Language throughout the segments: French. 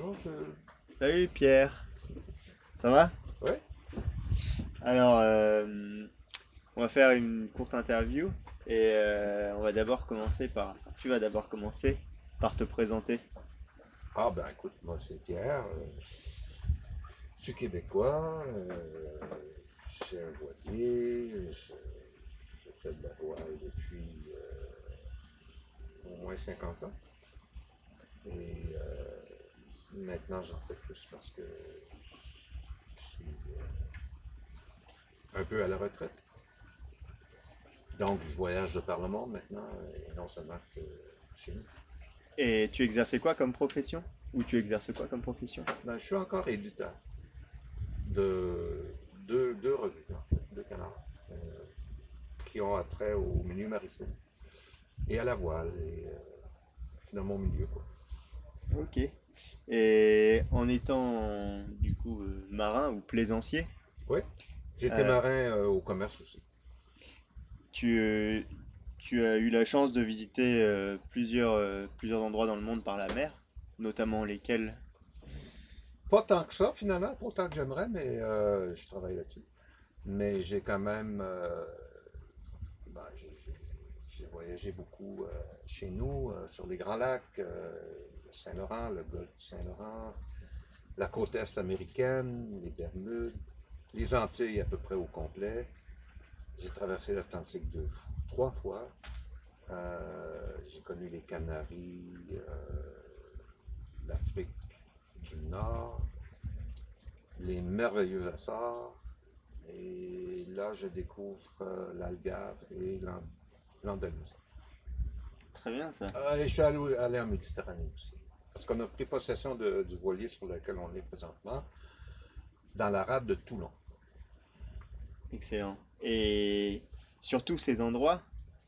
Bonjour, je... Salut Pierre. Ça va? Ouais. Alors, euh, on va faire une courte interview et euh, on va d'abord commencer par. Tu vas d'abord commencer par te présenter. Ah ben écoute, moi c'est Pierre. euh, je suis québécois. euh, j'ai un voilier. Je, je fais de la voile depuis au moins 50 ans. Et maintenant j'en fais plus parce que je suis euh, un peu à la retraite. Donc je voyage de par le monde maintenant, et non seulement que chez nous. Et tu exerçais quoi comme profession? Ou tu exerces quoi comme profession? Ben, je suis encore éditeur de deux, deux revues, en fait, deux canards, euh, qui ont attrait au milieu maritime et à la voile. Et, euh, dans mon milieu, quoi. Ok. Et en étant du coup euh, marin ou plaisancier, Oui, j'étais Euh. marin euh, au commerce aussi. tu, tu as eu la chance de visiter euh, plusieurs, plusieurs endroits dans le monde par la mer, notamment lesquels? Pas tant que ça, finalement, pas autant que j'aimerais, mais je travaille là-dessus. Mais j'ai quand même. ben, j'ai- voyagé beaucoup chez nous, sur les Grands Lacs, Saint-Laurent, le golfe du Saint-Laurent, la côte est américaine, les Bermudes, les Antilles à peu près au complet. J'ai traversé l'Atlantique deux, trois fois. Euh, j'ai connu les Canaries, euh, l'Afrique du Nord, les merveilleux Açores, et là je découvre euh, l'Algarve et l'An- l'Andalousie. Très bien ça. Euh, et je suis allé, allé en Méditerranée aussi, parce qu'on a pris possession de- du voilier sur lequel on est présentement, dans la rade de Toulon. Excellent. Et sur tous ces endroits,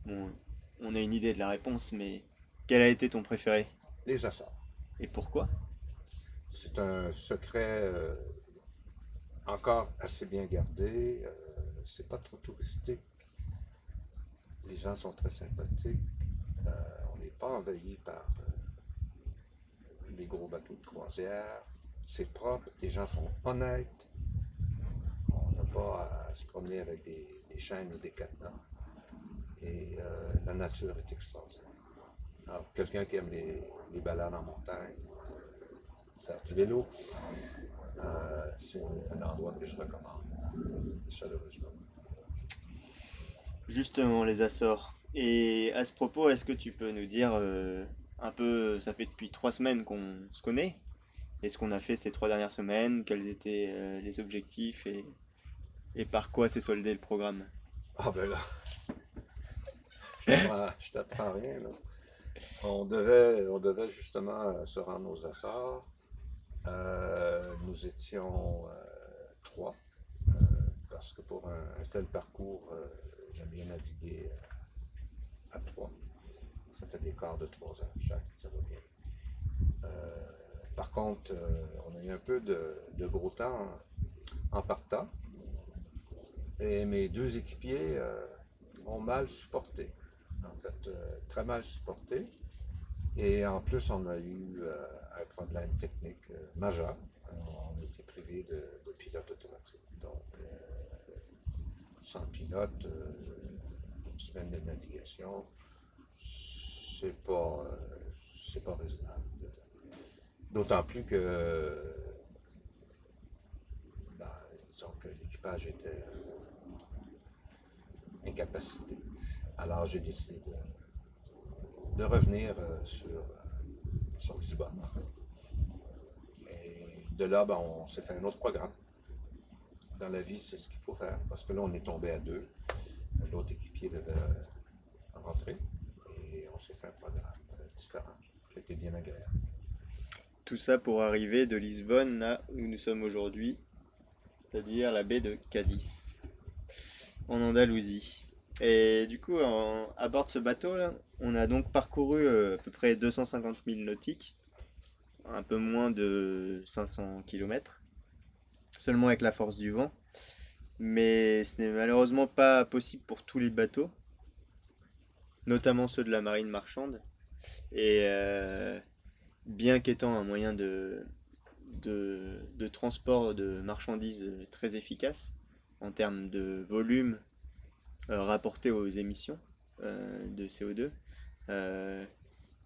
bon, on a une idée de la réponse, mais quel a été ton préféré? Les Açores. et pourquoi? C'est un secret euh, encore assez bien gardé. euh, c'est pas trop touristique. Les gens sont très sympathiques. Euh, on n'est pas envahi par euh, les gros bateaux de croisière. C'est propre. Les gens sont honnêtes. On n'a pas à se promener avec des, chaînes ou des cadenas. Et euh, la nature est extraordinaire. Alors, quelqu'un qui aime les, les balades en montagne, faire du vélo. C'est un endroit que je recommande chaleureusement. Justement, les Açores. Et à ce propos, est-ce que tu peux nous dire euh, un peu, ça fait depuis trois semaines qu'on se connaît, et ce qu'on a fait ces trois dernières semaines, quels étaient euh, les objectifs et, par quoi s'est soldé le programme? Ah ben là, je t'apprends- rien. On devait, on devait justement euh, se rendre aux Açores. Nous étions trois, parce que pour un, tel parcours, j'aime bien naviguer euh, à trois. Ça fait des quarts de trois heures chaque, ça va bien. Euh, par contre, euh, on a eu un peu de, gros temps en, partant. Et mes deux équipiers euh, ont mal supporté. En fait, très mal supporté. Et en plus, on a eu un problème technique majeur. On été privé de, de pilote automatique. Donc, sans pilote, semaine de navigation, c'est pas, euh, pas raisonnable. D'autant plus que, ben, que l'équipage était euh, incapacité. Alors j'ai décidé de, de revenir euh, sur, euh, sur Lisbonne. Et de là, ben, on s'est fait un autre programme. Dans la vie, c'est ce qu'il faut faire. Parce que là, on est tombé à deux. L'autre équipier devait euh, rentrer. Et on s'est fait un programme euh, différent, qui a été bien agréable. Tout ça pour arriver de Lisbonne là où nous sommes aujourd'hui, c'est-à-dire la baie de Cadiz, en Andalousie. Et du coup, à bord de ce bateau là, on a donc parcouru euh, à peu près 250 000 nautiques, un peu moins de 500 km, seulement avec la force du vent. Mais ce n'est malheureusement pas possible pour tous les bateaux, notamment ceux de la marine marchande. Et euh, bien qu'étant un moyen de, de, transport de marchandises très efficace en termes de volume euh, rapporté aux émissions euh, de CO2. Euh,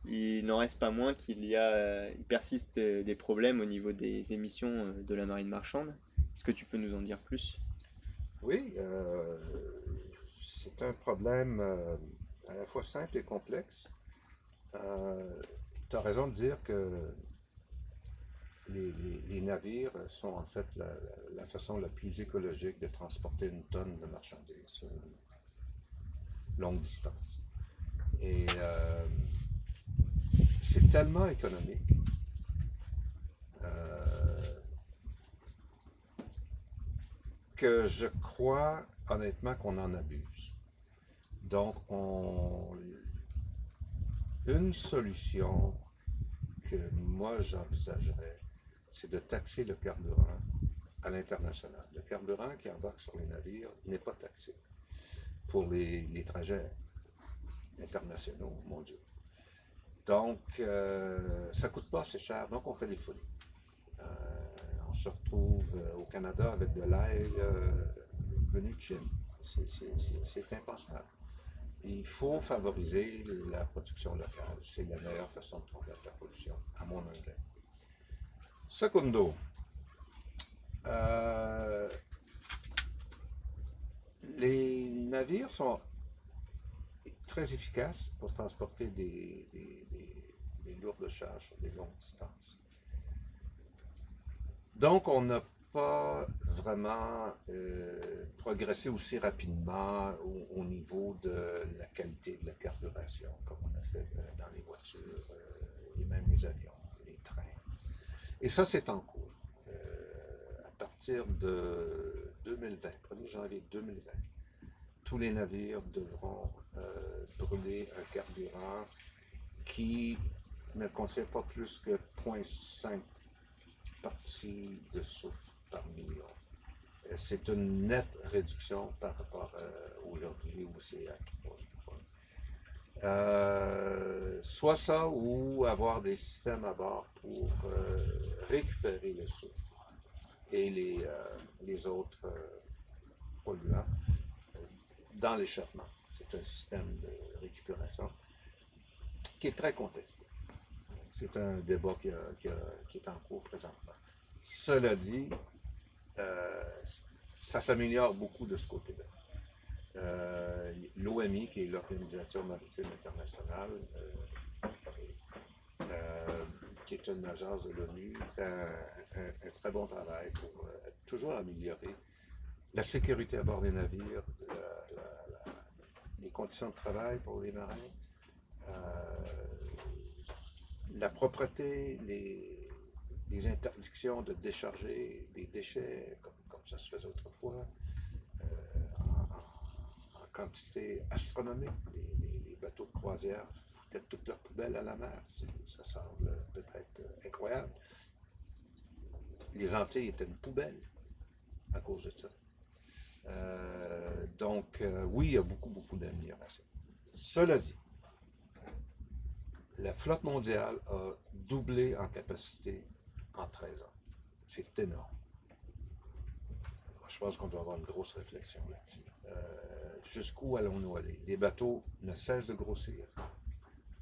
il n'en reste pas moins qu'il y a, il persiste des problèmes au niveau des émissions de la marine marchande. Est-ce que tu peux nous en dire plus? Oui, c'est un problème à la fois simple et complexe. tu as raison de dire que les, navires sont en fait la, façon la plus écologique de transporter une tonne de marchandises sur longue distance. Et euh, c'est tellement économique euh, que je crois honnêtement qu'on en abuse. Donc, on, une solution que moi j'envisagerais, c'est de taxer le carburant à l'international. Le carburant qui embarque sur les navires n'est pas taxé pour les, trajets internationaux, mondiaux. Donc, euh, ça coûte pas assez cher, donc on fait des folies. Euh, on se retrouve euh, au Canada avec de l'ail venu de Chine. C'est impensable. Il faut favoriser la production locale. C'est la meilleure façon de combattre la pollution, à mon avis. Secondo, euh, les navires sont très efficaces pour transporter des, lourdes charges sur des longues distances. Donc, on n'a pas vraiment euh, progressé aussi rapidement au, niveau de la qualité de la carburation, comme on a fait euh, dans les voitures et même les avions. Et ça, c'est en cours. Euh, à partir de 2020, 1er janvier 2020, tous les navires devront euh, brûler un carburant qui ne contient pas plus que 0,5 parties de soufre par million. Euh, c'est une nette réduction par rapport à aujourd'hui où c'est à 3 euh, soit ça ou avoir des systèmes à bord pour euh, récupérer le soufre et les, euh, les autres polluants dans l'échappement. C'est un système de récupération qui est très contesté. C'est un débat qui, est en cours présentement. Cela dit, ça s'améliore beaucoup de ce côté-là. Euh, L'OMI, qui est l'Organisation maritime internationale, euh, euh, qui est une agence de l'ONU, fait un, très bon travail pour toujours améliorer la sécurité à bord des navires, les conditions de travail pour les marins, la propreté, les, interdictions de décharger des déchets, comme, ça se faisait autrefois, quantité astronomique. Les, bateaux de croisière foutaient toutes leurs poubelles à la mer. Ça semble peut-être incroyable. Les Antilles étaient une poubelle à cause de ça. Euh, donc, euh, oui, il y a beaucoup, beaucoup d'améliorations. Cela dit, la flotte mondiale a doublé en capacité en 13 ans. C'est énorme. je pense qu'on doit avoir une grosse réflexion là-dessus. Euh, jusqu'où allons-nous aller? Les bateaux ne cessent de grossir.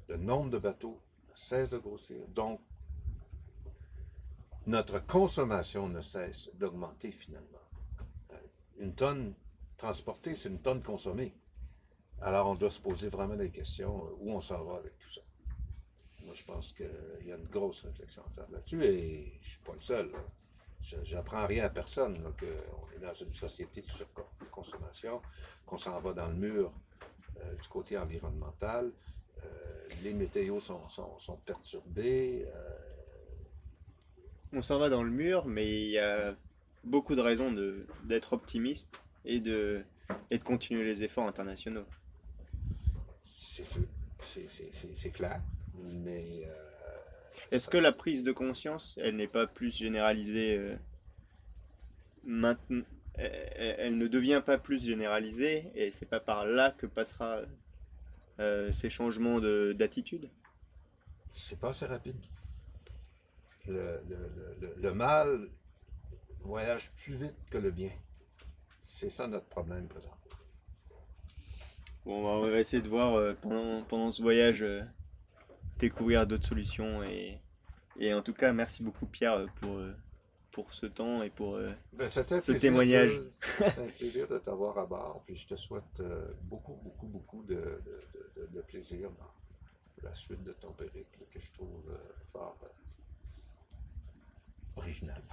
Le nombre de bateaux ne cesse de grossir. Donc, notre consommation ne cesse d'augmenter finalement. Euh, une tonne transportée, c'est une tonne consommée. Alors, on doit se poser vraiment des questions euh, où on s'en va avec tout ça? Moi, je pense qu'il y a une grosse réflexion à faire là-dessus et je ne suis pas le seul. J'apprends rien à personne qu'on est dans une société de surconsommation, qu'on s'en va dans le mur euh, du côté environnemental. Euh, les météos sont, perturbés. Euh. On s'en va dans le mur, mais il y a beaucoup de raisons d'être optimiste et de, et de continuer les efforts internationaux. C'est clair, mais est-ce que la prise de conscience, elle n'est pas plus généralisée euh, maintenant elle, ne devient pas plus généralisée et c'est pas par là que passera euh, ces changements d'attitude? C'est pas assez rapide. le, le- le- le mal voyage plus vite que le bien. C'est ça notre problème présent. Bon, on va essayer de voir euh, pendant, pendant ce voyage euh, découvrir d'autres solutions et, et en tout cas merci beaucoup Pierre pour, pour ce temps et pour euh, Ben, Ce témoignage. C'était un plaisir de t'avoir à bord, puis je te souhaite euh, beaucoup, beaucoup, beaucoup de, de- de- de- plaisir dans la suite de ton périple que je trouve euh, fort original.